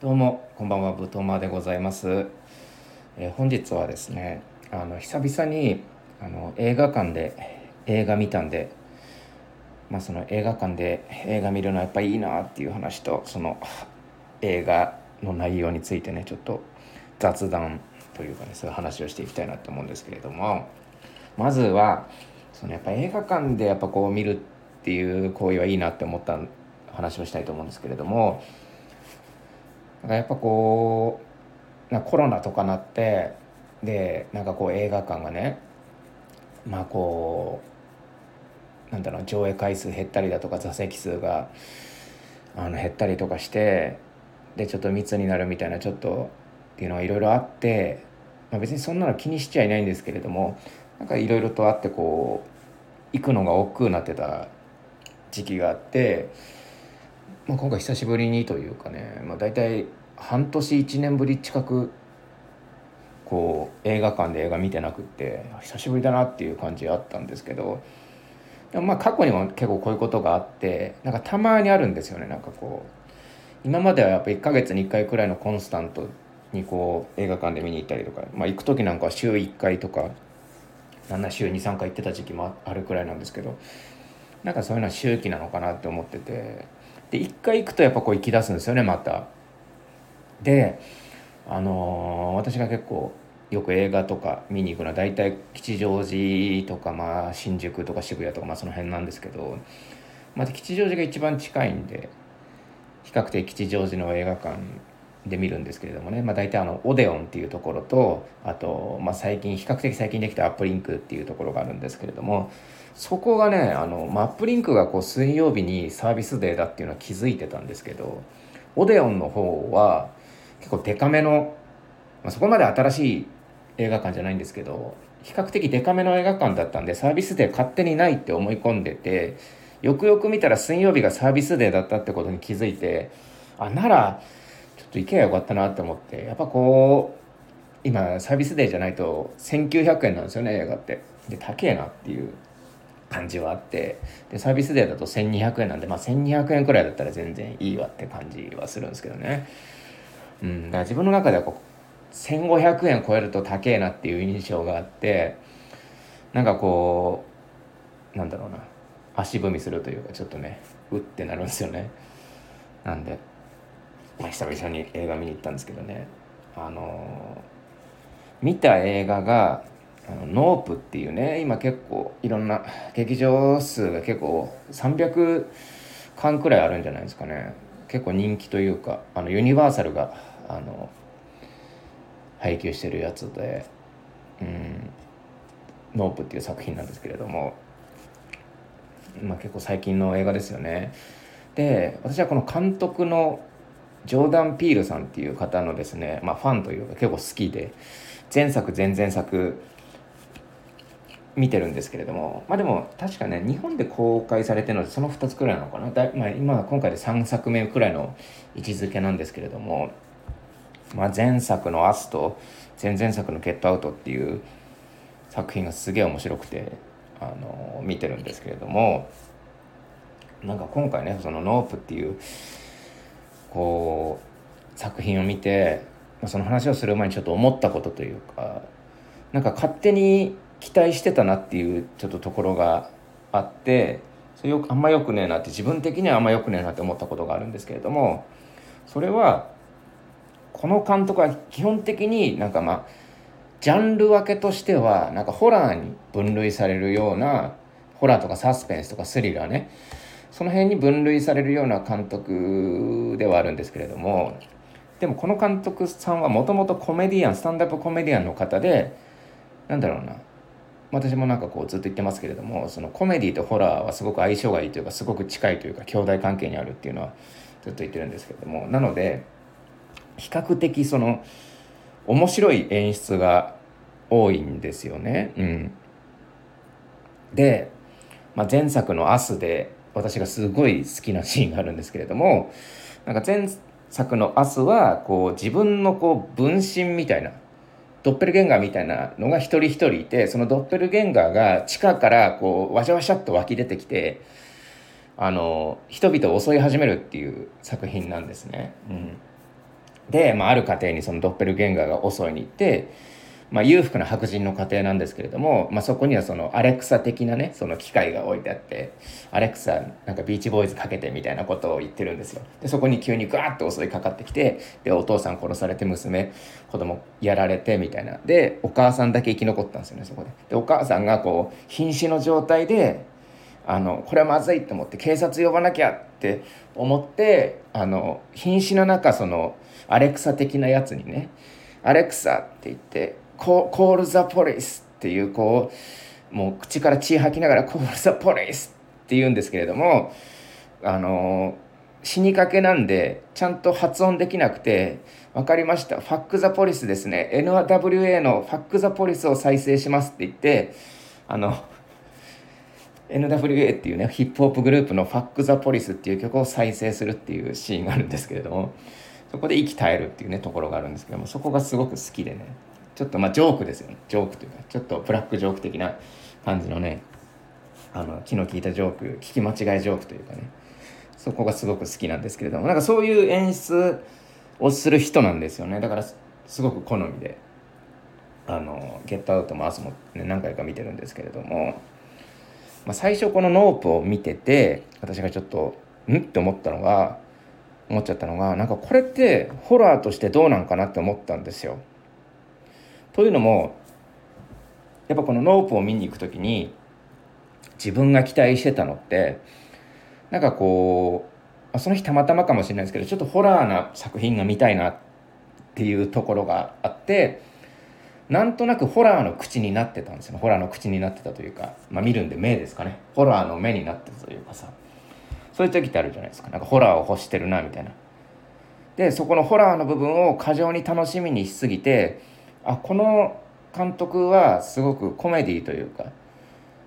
どうもこんばんはぶとまでございます、えー、本日はですねあの久々にあの映画館で映画見たんでまあその映画館で映画見るのはやっぱいいなっていう話とその映画の内容についてねちょっと雑談というかねそういう話をしていきたいなと思うんですけれどもまずはそのやっぱ映画館でやっぱこう見るっていう行為はいいなって思った話をしたいと思うんですけれどもなんかやっぱこうなコロナとかなってでなんかこう映画館がねまあこうなんだろう上映回数減ったりだとか座席数があの減ったりとかしてでちょっと密になるみたいなちょっとっていうのがいろいろあって、まあ、別にそんなの気にしちゃいないんですけれどもなんかいろいろとあってこう行くのが億劫になってた時期があって。まあ、今回久しぶりにというかね、まあ、大体半年1年ぶり近くこう映画館で映画見てなくって久しぶりだなっていう感じあったんですけどでもまあ過去にも結構こういうことがあってなんかたまにあるんですよねなんかこう今まではやっぱ1ヶ月に1回くらいのコンスタントにこう映画館で見に行ったりとか、まあ、行く時なんかは週1回とかなんな週23回行ってた時期もあるくらいなんですけどなんかそういうのは周期なのかなって思ってて。で一回行くとやっぱこう行き出すんですよねまた。であのー、私が結構よく映画とか見に行くのは大体吉祥寺とか、まあ、新宿とか渋谷とか、まあ、その辺なんですけど、まあ、吉祥寺が一番近いんで比較的吉祥寺の映画館で見るんですけれどもね、まあ、大体あのオデオンっていうところとあと、まあ、最近比較的最近できたアップリンクっていうところがあるんですけれどもそこがねあのマップリンクがこう水曜日にサービスデーだっていうのは気づいてたんですけどオデオンの方は結構デカめの、まあ、そこまで新しい映画館じゃないんですけど比較的デカめの映画館だったんでサービスデー勝手にないって思い込んでてよくよく見たら水曜日がサービスデーだったってことに気づいてあならちょっと行けばよかったなって思ってやっぱこう今サービスデーじゃないと1900円なんですよね映画って。で高えなっていう感じはあってでサービスデーだと1200円なんで、まあ、1200円くらいだったら全然いいわって感じはするんですけどね、うん、だから自分の中ではこう1500円超えると高えなっていう印象があってなんかこうなんだろうな。足踏みするというかちょっとねうってなるんですよね。なんで、まあ、久々に映画見に行ったんですけどね。あのー、見た映画があのノープっていうね今結構いろんな劇場数が結構300館くらいあるんじゃないですかね。結構人気というかあのユニバーサルがあの配給してるやつで「うん、ノープっていう作品なんですけれども、まあ、結構最近の映画ですよね。で私はこの監督のジョーダン・ピールさんっていう方のですね、まあ、ファンというか結構好きで前作前々作見てるんですけれどもまあでも確かね日本で公開されてるのでその2つくらいなのかな。だ、まあ、今今回で3作目くらいの位置づけなんですけれども、まあ、前作の「アスと前々作の「ゲットアウト」っていう作品がすげえ面白くてあの見てるんですけれどもなんか今回ねその「ノープっていうこう作品を見て、その話をする前にちょっと思ったことというかなんか勝手に期待してたなっていうちょっとところがあってそれよあんまよくねえなって自分的にはあんまよくねえなって思ったことがあるんですけれどもそれはこの監督は基本的になんかまあジャンル分けとしてはなんかホラーに分類されるようなホラーとかサスペンスとかスリラーねその辺に分類されるような監督ではあるんですけれどもでもこの監督さんはもともとコメディアンスタンダップコメディアンの方でなんだろうな私もなんかこうずっと言ってますけれどもそのコメディとホラーはすごく相性がいいというかすごく近いというか兄弟関係にあるっていうのはずっと言ってるんですけれどもなので比較的その面白い演出が多いんですよね。うん、で、まあ、前作の「アスで私がすごい好きなシーンがあるんですけれどもなんか前作の「アスはこう自分のこう分身みたいなドッペルゲンガーみたいなのが一人一人いてそのドッペルゲンガーが地下からこうわしゃわしゃっと湧き出てきてあの人々を襲い始めるっていう作品なんですね。うん、で、まあ、ある家庭にそのドッペルゲンガーが襲いに行ってまあ、裕福な白人の家庭なんですけれども、まあ、そこにはそのアレクサ的なねその機械が置いてあってアレクサなんかビーチボーイズかけてみたいなことを言ってるんですよ。でそこに急にガーッと襲いかかってきてでお父さん殺されて娘子供やられてみたいな。でお母さんだけ生き残ったんですよねそこで。でお母さんがこう瀕死の状態であのこれはまずいと思って警察呼ばなきゃって思ってあの瀕死の中そのアレクサ的なやつにね「アレクサ」って言ってコール・ザ・ポリスっていうこうもう口から血吐きながらコール・ザ・ポリスって言うんですけれどもあの死にかけなんでちゃんと発音できなくて分かりました。ファック・ザ・ポリスですね。NWA のファック・ザ・ポリスを再生しますって言ってあの NWA っていうねヒップホップグループのファック・ザ・ポリスっていう曲を再生するっていうシーンがあるんですけれどもそこで息絶えるっていうねところがあるんですけどもそこがすごく好きでね。ちょっとまあジョークですよね。ジョークというかちょっとブラックジョーク的な感じのねあの気の利いたジョーク聞き間違いジョークというかね。そこがすごく好きなんですけれども。なんかそういう演出をする人なんですよね。だからすごく好みであのゲットアウトもアスも、ね、何回か見てるんですけれども、まあ、最初このノープを見てて私がちょっとん？って思ったのが思っちゃったのがなんかこれってホラーとしてどうなんかなって思ったんですよ。というのもやっぱこのノープを見に行く時に自分が期待してたのってなんかこうその日たまたまかもしれないですけどちょっとホラーな作品が見たいなっていうところがあってなんとなくホラーの口になってたんですよホラーの口になってたというか、まあ、見るんで目ですかね。ホラーの目になってたというかさ。そういう時ってあるじゃないですか。なんかホラーを欲してるなみたいな。でそこのホラーの部分を過剰に楽しみにしすぎてあこの監督はすごくコメディというか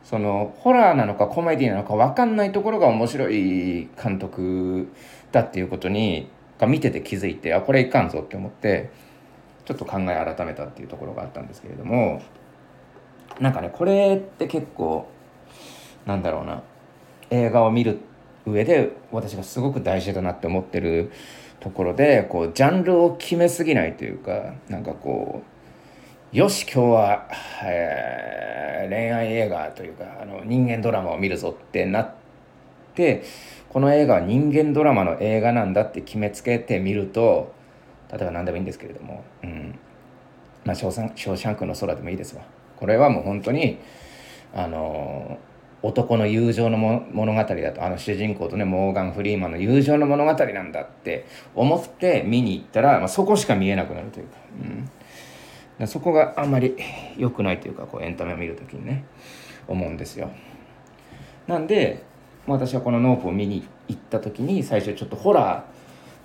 そのホラーなのかコメディなのか分かんないところが面白い監督だっていうことにが見てて気づいてあこれいかんぞって思ってちょっと考え改めたっていうところがあったんですけれどもなんかねこれって結構なんだろうな映画を見る上で私がすごく大事だなって思ってるところでこうジャンルを決めすぎないというかなんかこうよし今日は、えー、恋愛映画というかあの人間ドラマを見るぞってなってこの映画は人間ドラマの映画なんだって決めつけてみると例えば何でもいいんですけれども「うんまあ、ショーシャンクの空」でもいいですわこれはもう本当にあの男の友情の物語だとあの主人公とねモーガン・フリーマンの友情の物語なんだって思って見に行ったら、まあ、そこしか見えなくなるというか。うんそこがあんまり良くないというかこうエンタメを見る時にね思うんですよ。なんで私はこのノープを見に行った時に最初ちょっとホラ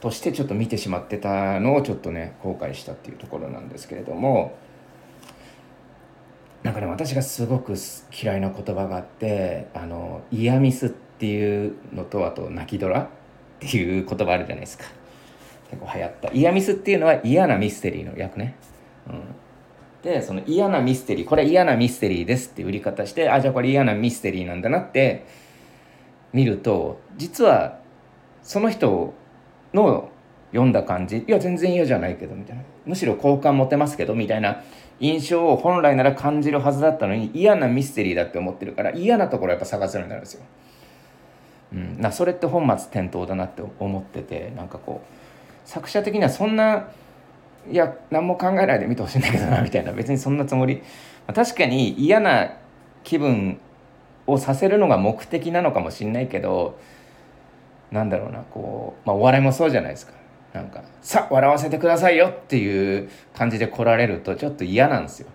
ーとしてちょっと見てしまってたのをちょっとね後悔したっていうところなんですけれどもなんかね私がすごく嫌いな言葉があってあのイヤミスっていうのとあと泣きドラっていう言葉あるじゃないですか。結構流行った。イヤミスっていうのは嫌なミステリーの役ね、うん、でその嫌なミステリーこれ嫌なミステリーですって売り方してあじゃあこれ嫌なミステリーなんだなって見ると実はその人の読んだ感じいや全然嫌じゃないけどみたいなむしろ好感持てますけどみたいな印象を本来なら感じるはずだったのに嫌なミステリーだって思ってるから嫌なところやっぱ探せるようになるんですよ。うん、なそれって本末転倒だなって思っててなんかこう作者的にはそんないや何も考えないで見てほしいんだけどなみたいな。別にそんなつもり、まあ、確かに嫌な気分をさせるのが目的なのかもしんないけどなんだろうなこう、まあ、お笑いもそうじゃないですか。なんか「さあ笑わせてくださいよ」っていう感じで来られるとちょっと嫌なんですよ。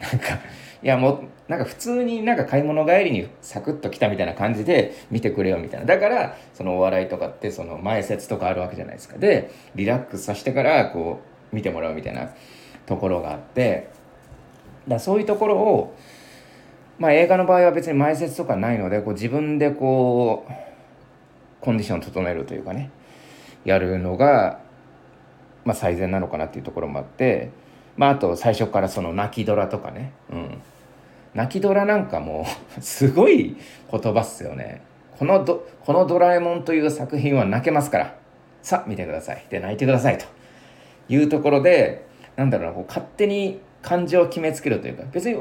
なんかいやもうなんか普通になんか買い物帰りにサクッと来たみたいな感じで見てくれよみたいな。だからそのお笑いとかってその前説とかあるわけじゃないですか。でリラックスさせてからこう見てもらうみたいなところがあってだそういうところを、まあ、映画の場合は別に前説とかないのでこう自分でこうコンディションを整えるというかねやるのが、まあ、最善なのかなっていうところもあって、まあ、あと最初からその泣きドラとかね、うん、泣きドラなんかも すごい言葉っすよね。このどこのドラえもんという作品は泣けますから。さあ見てください。で泣いてくださいと。いうところでなんだろうなこう勝手に感情を決めつけるというか別に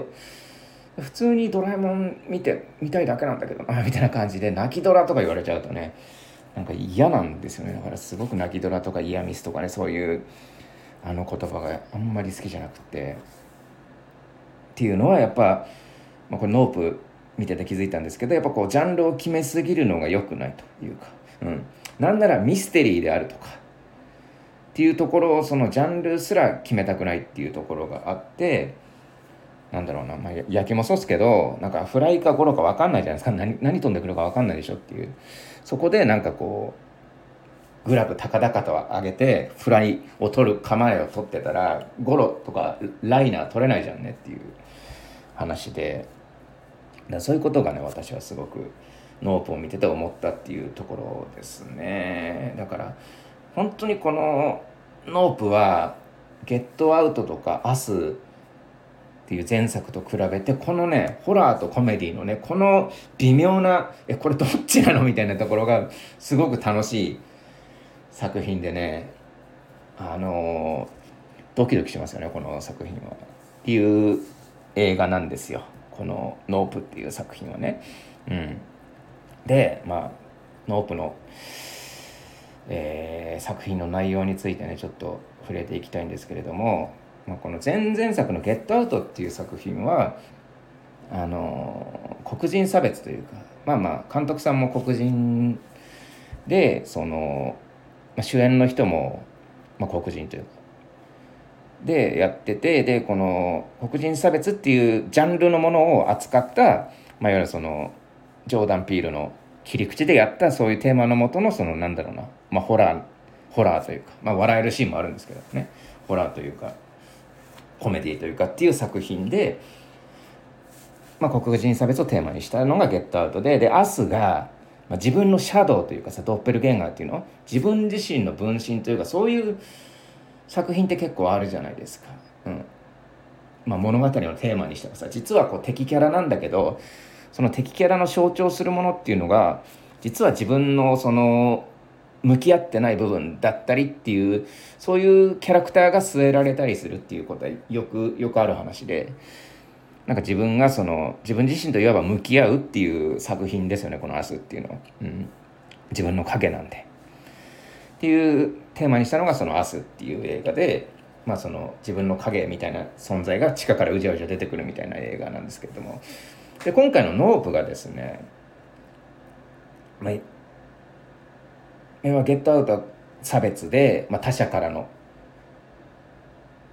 普通にドラえもん見て見たいだけなんだけどな みたいな感じで泣きドラとか言われちゃうとねなんか嫌なんですよね。だからすごく泣きドラとかイヤミスとかねそういうあの言葉があんまり好きじゃなくて。っていうのはやっぱ、まあ、これノープ見てて気づいたんですけどやっぱこうジャンルを決めすぎるのが良くないというか、うん、なんならミステリーであるとかっていうところをそのジャンルすら決めたくないっていうところがあってなんだろうな、まあ、焼きもそうですけどなんかフライかゴロか分かんないじゃないですか何何飛んでくるか分かんないでしょっていう。そこでなんかこうグラブ高々と上げてフライを取る構えを取ってたらゴロとかライナー取れないじゃんねっていう。話で。だそういうことがね私はすごくノープを見てて思ったっていうところですね。だから本当にこのノープはゲットアウトとかアスっていう前作と比べてこのねホラーとコメディのねこの微妙なえこれどっちなのみたいなところがすごく楽しい作品でねあのドキドキしますよねこの作品は。っていう映画なんですよこの「ノープ」っていう作品はね。うん、でまあノープの、えー、作品の内容についてねちょっと触れていきたいんですけれども、まあ、この前々作の「ゲットアウト」っていう作品はあの黒人差別というかまあまあ監督さんも黒人でその、まあ、主演の人も、まあ、黒人というかでやっててでこの黒人差別っていうジャンルのものを扱った、まあ、いわゆるそのジョーダン・ピールの切り口でやったそういうテーマのもとのそのなんだろうな、まあ、ホラーホラーというか、まあ、笑えるシーンもあるんですけどね。ホラーというかコメディというかっていう作品で、まあ、黒人差別をテーマにしたのが「ゲットアウトで。でアスが、まあ、自分のシャドウというかさドッペルゲンガーっていうの？自分自身の分身というかそういう作品って結構あるじゃないですか。うん。まあ、物語のテーマにしてもさ実はこう敵キャラなんだけどその敵キャラの象徴するものっていうのが実は自分のその向き合ってない部分だったりっていうそういうキャラクターが据えられたりするっていうことはよくよくある話でなんか自分がその自分自身といわば向き合うっていう作品ですよねこの「明日」っていうのは、うん、自分の影なんで。っていうテーマにしたのがその「明日」っていう映画で、まあ、その自分の影みたいな存在が地下からうじゃうじゃ出てくるみたいな映画なんですけれども。で今回の「ノープ」がですね、まあ、ゲットアウトは差別で、まあ、他者からの、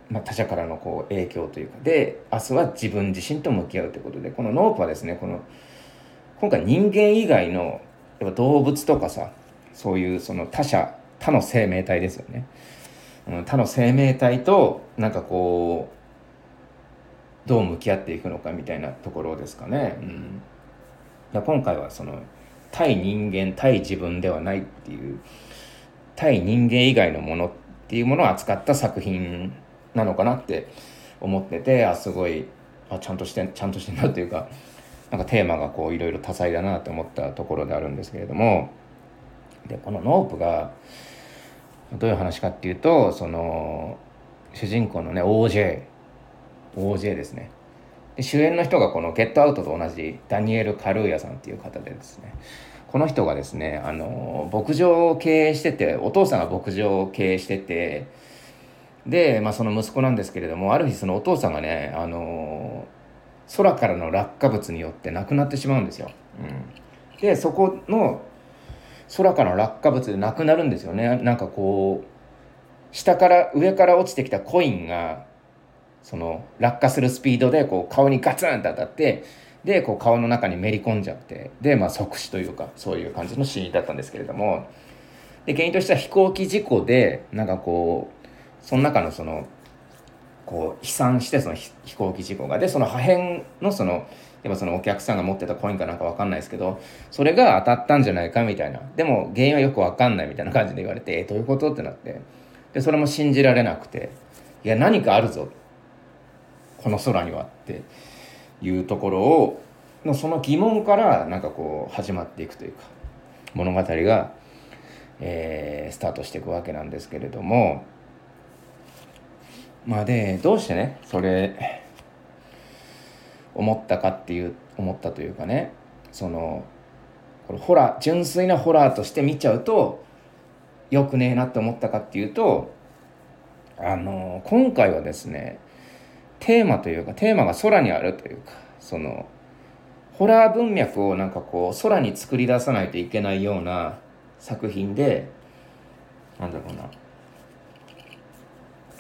まあ、他者からのこう影響というかで明日は自分自身と向き合うということでこの「ノープ」はですねこの今回人間以外のやっぱ動物とかさそういうその他者他の生命体ですよね。うん、他の生命体となんかこうどう向き合っていくのかみたいなところですかね。うん、今回はその対人間対自分ではないっていう対人間以外のものっていうものを扱った作品なのかなって思っててあすごいあちゃんとしてちゃんとしてんなというかなんかテーマがこういろいろ多彩だなと思ったところであるんですけれども。でこのノープがどういう話かっていうとその主人公のね OJ OJ ですね。で主演の人がこの「ゲットアウト」と同じダニエル・カルーヤさんっていう方でですね。この人がですねあの牧場を経営しててお父さんが牧場を経営しててで、まあ、その息子なんですけれどもある日そのお父さんがねあの空からの落下物によって亡くなってしまうんですよ。うん、でそこの空からの落下物でなくなるんですよね。なんかこう下から上から落ちてきたコインがその落下するスピードでこう顔にガツンと当たってでこう顔の中にめり込んじゃってで、まあ、即死というかそういう感じのシーンだったんですけれどもで原因としては飛行機事故でなんかこうその中のそのこう飛散してその飛行機事故が。でその破片のそのやっぱそのお客さんが持ってたコインかなんか分かんないですけどそれが当たったんじゃないかみたいな。でも原因はよく分かんないみたいな感じで言われてえどういうこと？ってなって。でそれも信じられなくて。いや何かあるぞ。この空にはっていうところをのその疑問からなんかこう始まっていくというか物語が、えー、スタートしていくわけなんですけれどもまあでどうしてねそれ思ったかっていう思ったというかねそのこれホラー純粋なホラーとして見ちゃうとよくねえなって思ったかっていうとあの今回はですねテーマというかテーマが空にあるというかそのホラー文脈をなんかこう空に作り出さないといけないような作品でなんだろうな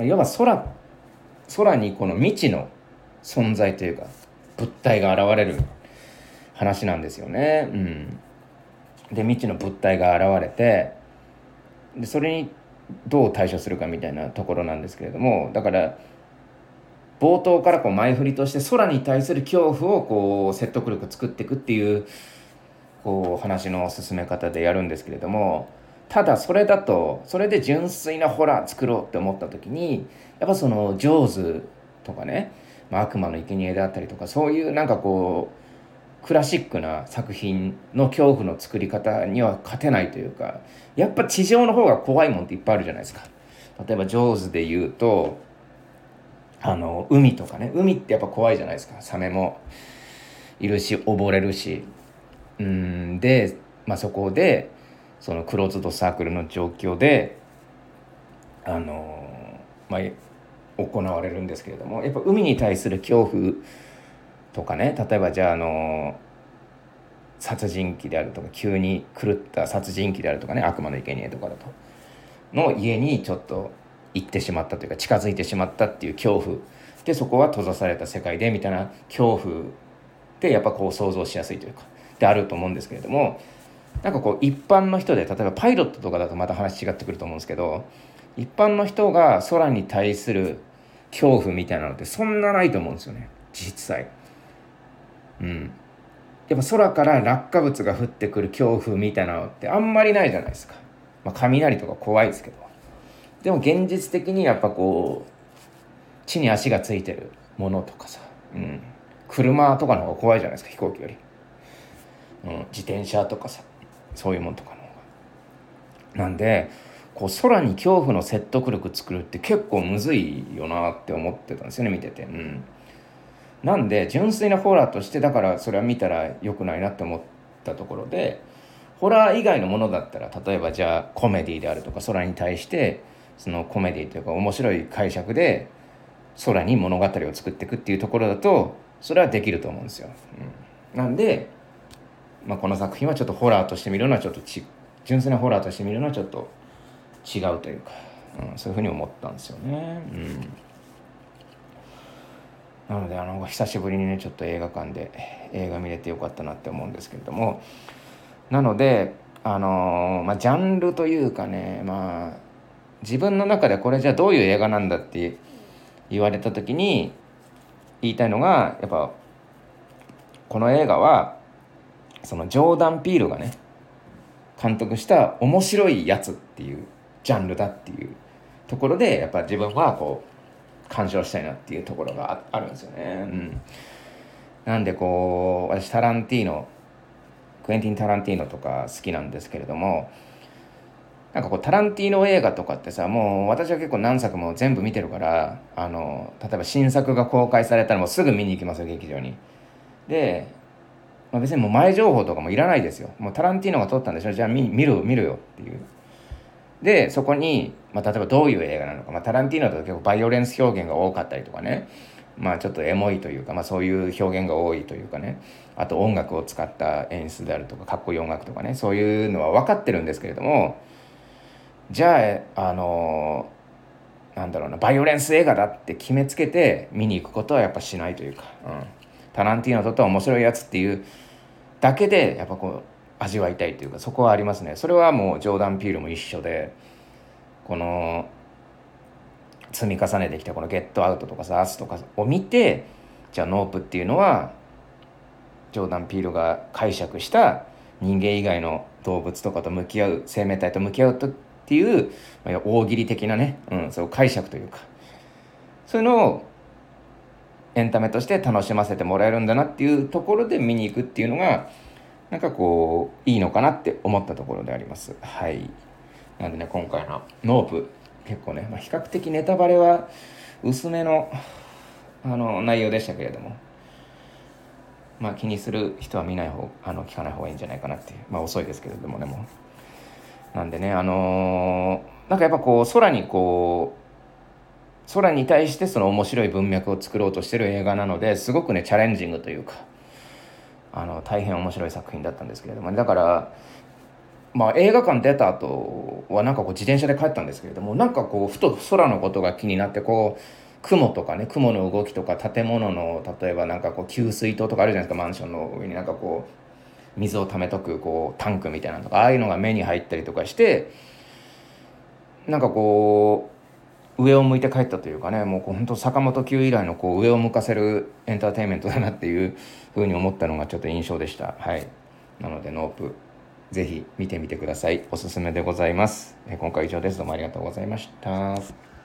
いわば空空にこの未知の存在というか物体が現れる話なんですよね。うん、で未知の物体が現れてでそれにどう対処するかみたいなところなんですけれどもだから冒頭からこう前振りとして空に対する恐怖をこう説得力作っていくっていうこう話の進め方でやるんですけれどもただそれだとそれで純粋なホラー作ろうって思った時にやっぱその「ジョーズ」とかね、まあ、悪魔の生贄であったりとかそういうなんかこうクラシックな作品の恐怖の作り方には勝てないというかやっぱ地上の方が怖いもんっていっぱいあるじゃないですか。例えば「ジョーズ」で言うとあの海とかね。海ってやっぱ怖いじゃないですか。サメも。いるし溺れるし。うんで、まあ、そこでそのクローズドサークルの状況であのまあ行われるんですけれどもやっぱ海に対する恐怖とかね。例えばじゃああの殺人鬼であるとか急に狂った殺人鬼であるとかね。悪魔の生贄とかだと。の家にちょっと行ってしまったというか近づいてしまったっていう恐怖でそこは閉ざされた世界でみたいな恐怖でやっぱこう想像しやすいというかであると思うんですけれどもなんかこう一般の人で例えばパイロットとかだとまた話違ってくると思うんですけど一般の人が空に対する恐怖みたいなのってそんなないと思うんですよね実際。うん。やっぱ空から落下物が降ってくる恐怖みたいなのってあんまりないじゃないですか。まあ、雷とか怖いですけど。でも現実的にやっぱこう地に足がついてるものとかさ、うん、車とかの方が怖いじゃないですか飛行機より、うん、自転車とかさそういうものとかの方が。なんでこう空に恐怖の説得力作るって結構むずいよなって思ってたんですよね見てて。うんなんで純粋なホラーとしてだからそれは見たら良くないなって思ったところでホラー以外のものだったら例えばじゃあコメディであるとか空に対してそのコメディというか面白い解釈で空に物語を作っていくっていうところだとそれはできると思うんですよ。うん、なんで、まあ、この作品はちょっとホラーとして見るのはちょっとち純粋なホラーとして見るのはちょっと違うというか、うん、そういうふうに思ったんですよね。うんなのであの久しぶりにねちょっと映画館で映画見れてよかったなって思うんですけれどもなのであのまあジャンルというかねまあ自分の中でこれじゃあどういう映画なんだって言われた時に言いたいのがやっぱこの映画はそのジョーダン・ピールがね監督した面白いやつっていうジャンルだっていうところでやっぱ自分はこう鑑賞したいなっていうところがあるんですよね。うん、なんでこう私タランティーノクエンティン・タランティーノとか好きなんですけれどもなんかこうタランティーノ映画とかってさもう私は結構何作も全部見てるからあの例えば新作が公開されたらもうすぐ見に行きますよ劇場に。で、まあ、別にもう前情報とかもいらないですよ。もうタランティーノが撮ったんでしょ？じゃあ見見る見るよっていう。でそこに、まあ、例えばどういう映画なのか、まあ、タランティーノだと結構バイオレンス表現が多かったりとかねまあちょっとエモいというか、まあ、そういう表現が多いというかねあと音楽を使った演出であるとかかっこいい音楽とかねそういうのは分かってるんですけれどもじゃああのなんだろうなバイオレンス映画だって決めつけて見に行くことはやっぱしないというか、うん、タランティーノとっては面白いやつっていうだけでやっぱこう味わいたいというかそこはありますね。それはもうジョーダン・ピールも一緒でこの積み重ねてきたこの「ゲットアウト」とかさ「アス」とかを見てじゃあノープっていうのはジョーダン・ピールが解釈した人間以外の動物とかと向き合う生命体と向き合うとっていう、まあ、大喜利的なね、うん、そう解釈というかそういうのをエンタメとして楽しませてもらえるんだなっていうところで見に行くっていうのがなんかこういいのかなって思ったところであります。はい。なんでね今回のノープ結構ね、まあ、比較的ネタバレは薄めのあの内容でしたけれどもまあ気にする人は見ない方あの聞かない方がいいんじゃないかなっていうまあ遅いですけれどもねもうなんでねあのー、なんかやっぱこう空にこう空に対してその面白い文脈を作ろうとしてる映画なのですごくねチャレンジングというかあの大変面白い作品だったんですけれども、ね、だからまあ映画館出た後はなんかこう自転車で帰ったんですけれどもなんかこうふと空のことが気になってこう雲とかね雲の動きとか建物の例えばなんかこう給水塔とかあるじゃないですかマンションの上に。なんかこう水を溜めとくこうタンクみたいなのとかああいうのが目に入ったりとかしてなんかこう上を向いて帰ったというかねもう本当坂本九以来のこう上を向かせるエンターテインメントだなっていうふうに思ったのがちょっと印象でした。はい。なのでノープぜひ見てみてください。おすすめでございます。今回以上です。どうもありがとうございました。